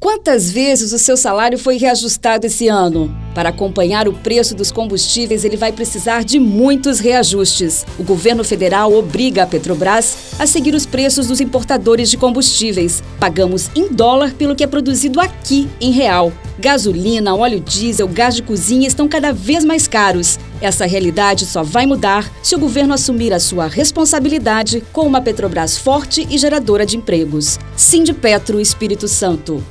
Quantas vezes o seu salário foi reajustado esse ano? Para acompanhar o preço dos combustíveis, ele vai precisar de muitos reajustes. O governo federal obriga a Petrobras a seguir os preços dos importadores de combustíveis. Pagamos em dólar pelo que é produzido aqui em real. Gasolina, óleo diesel, gás de cozinha estão cada vez mais caros. Essa realidade só vai mudar se o governo assumir a sua responsabilidade com uma Petrobras forte e geradora de empregos. Sim Petro Espírito Santo.